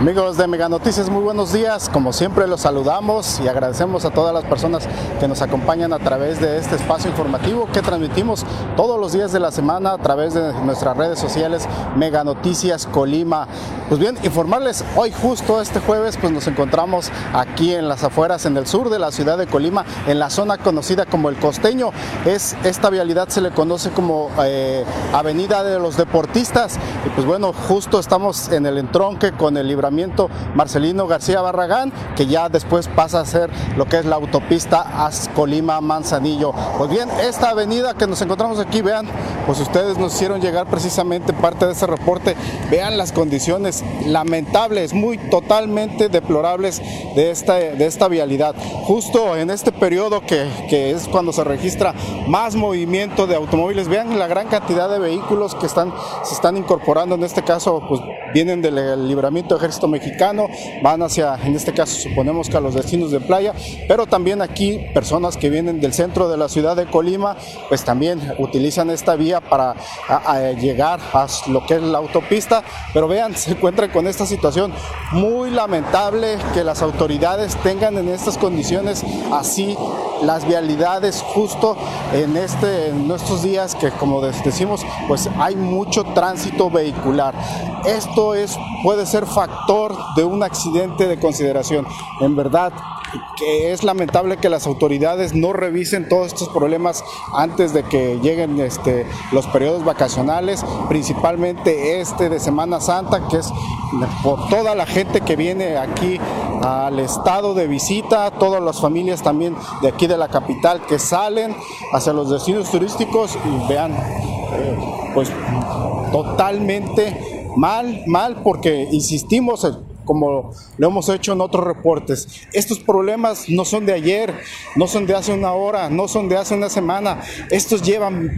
Amigos de Mega Noticias, muy buenos días. Como siempre los saludamos y agradecemos a todas las personas que nos acompañan a través de este espacio informativo que transmitimos todos los días de la semana a través de nuestras redes sociales Mega Noticias Colima. Pues bien, informarles, hoy justo este jueves pues nos encontramos aquí en las afueras, en el sur de la ciudad de Colima, en la zona conocida como El Costeño. Es, esta vialidad se le conoce como eh, Avenida de los Deportistas. Pues bueno, justo estamos en el entronque con el libramiento Marcelino García Barragán, que ya después pasa a ser lo que es la autopista Colima Manzanillo. Pues bien, esta avenida que nos encontramos aquí, vean, pues ustedes nos hicieron llegar precisamente parte de ese reporte. Vean las condiciones lamentables, muy totalmente deplorables de esta, de esta vialidad. Justo en este periodo que, que es cuando se registra más movimiento de automóviles, vean la gran cantidad de vehículos que están, se están incorporando, en este caso, pues vienen del libramiento de ejército mexicano, van hacia, en este caso suponemos que a los destinos de playa, pero también aquí personas que vienen del centro de la ciudad de Colima, pues también utilizan esta vía para llegar a lo que es la autopista, pero vean, se encuentran con esta situación muy lamentable que las autoridades tengan en estas condiciones así las vialidades justo en, este, en nuestros días que como decimos, pues hay mucho tránsito vehicular. Esto es, puede ser factor de un accidente de consideración. En verdad, que es lamentable que las autoridades no revisen todos estos problemas antes de que lleguen este, los periodos vacacionales, principalmente este de Semana Santa, que es por toda la gente que viene aquí al estado de visita, todas las familias también de aquí de la capital que salen hacia los destinos turísticos y vean, eh, pues totalmente mal, mal porque insistimos, como lo hemos hecho en otros reportes. Estos problemas no son de ayer, no son de hace una hora, no son de hace una semana. Estos llevan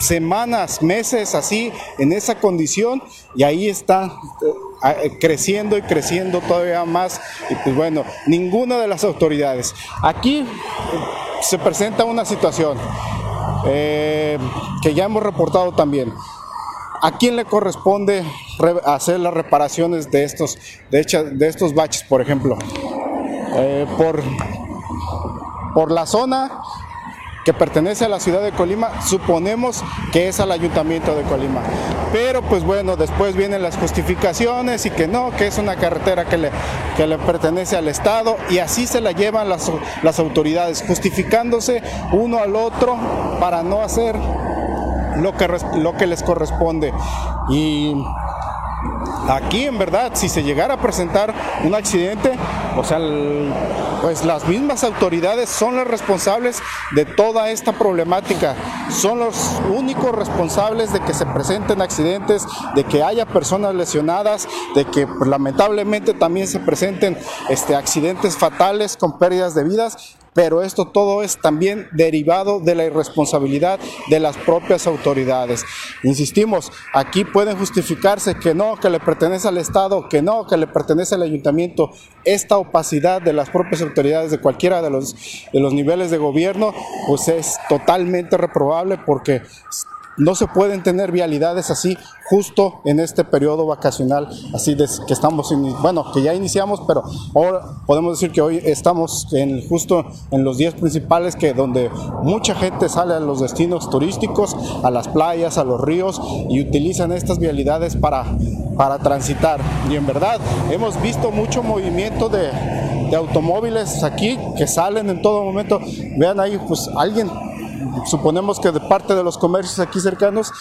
semanas, meses así, en esa condición y ahí está eh, creciendo y creciendo todavía más. Y pues bueno, ninguna de las autoridades. Aquí se presenta una situación eh, que ya hemos reportado también. ¿A quién le corresponde hacer las reparaciones de estos, de, estos baches, por ejemplo? Eh, por, por la zona que pertenece a la ciudad de Colima, suponemos que es al ayuntamiento de Colima. Pero pues bueno, después vienen las justificaciones y que no, que es una carretera que le, que le pertenece al Estado y así se la llevan las, las autoridades, justificándose uno al otro para no hacer lo que, lo que les corresponde. Y aquí en verdad, si se llegara a presentar un accidente, o sea, pues las mismas autoridades son las responsables de toda esta problemática, son los únicos responsables de que se presenten accidentes, de que haya personas lesionadas, de que pues, lamentablemente también se presenten este, accidentes fatales con pérdidas de vidas pero esto todo es también derivado de la irresponsabilidad de las propias autoridades. Insistimos, aquí pueden justificarse que no, que le pertenece al Estado, que no, que le pertenece al ayuntamiento. Esta opacidad de las propias autoridades de cualquiera de los, de los niveles de gobierno, pues es totalmente reprobable porque no se pueden tener vialidades así justo en este periodo vacacional, así de, que estamos, bueno, que ya iniciamos, pero ahora podemos decir que hoy estamos en, justo en los días principales que donde mucha gente sale a los destinos turísticos, a las playas, a los ríos y utilizan estas vialidades para, para transitar. Y en verdad hemos visto mucho movimiento de, de automóviles aquí que salen en todo momento. Vean ahí, pues alguien suponemos que de parte de los comercios aquí cercanos,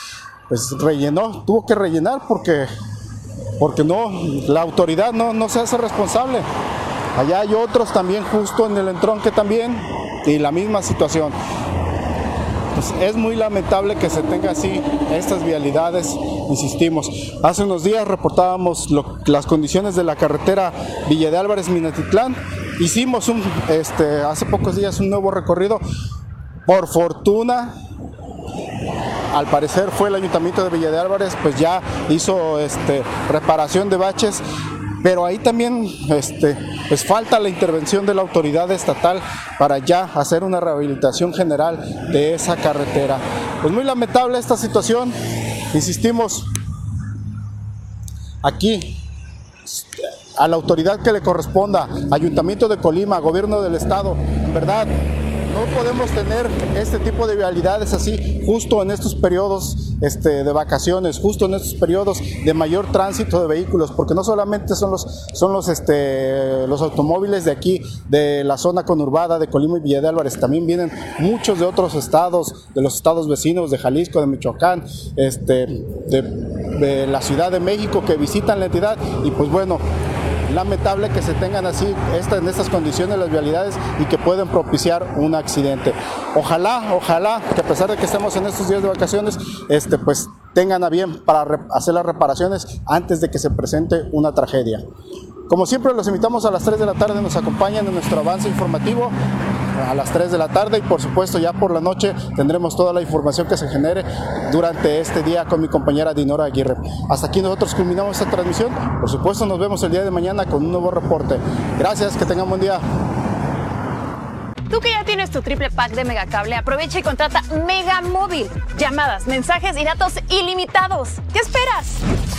pues rellenó, tuvo que rellenar porque, porque no, la autoridad no, no se hace responsable. Allá hay otros también justo en el entronque también y la misma situación. Pues es muy lamentable que se tenga así estas vialidades, insistimos. Hace unos días reportábamos las condiciones de la carretera Villa de Álvarez Minatitlán. Hicimos un, este, hace pocos días un nuevo recorrido por fortuna, al parecer fue el Ayuntamiento de Villa de Álvarez, pues ya hizo este, reparación de baches pero ahí también este, pues falta la intervención de la autoridad estatal para ya hacer una rehabilitación general de esa carretera. Pues muy lamentable esta situación, insistimos, aquí a la autoridad que le corresponda, Ayuntamiento de Colima, Gobierno del Estado, verdad no podemos tener este tipo de vialidades así justo en estos periodos este, de vacaciones, justo en estos periodos de mayor tránsito de vehículos, porque no solamente son los, son los, este, los automóviles de aquí, de la zona conurbada de Colima y Villa de Álvarez, también vienen muchos de otros estados, de los estados vecinos, de Jalisco, de Michoacán, este, de, de la Ciudad de México que visitan la entidad y pues bueno, lamentable que se tengan así en estas condiciones las vialidades y que pueden propiciar un accidente. Ojalá, ojalá que a pesar de que estemos en estos días de vacaciones, este, pues tengan a bien para hacer las reparaciones antes de que se presente una tragedia. Como siempre, los invitamos a las 3 de la tarde, nos acompañan en nuestro avance informativo a las 3 de la tarde y por supuesto ya por la noche tendremos toda la información que se genere durante este día con mi compañera Dinora Aguirre. Hasta aquí nosotros culminamos esta transmisión. Por supuesto nos vemos el día de mañana con un nuevo reporte. Gracias, que tengan buen día. Tú que ya tienes tu triple pack de Megacable, aprovecha y contrata Mega Móvil. Llamadas, mensajes y datos ilimitados. ¿Qué esperas?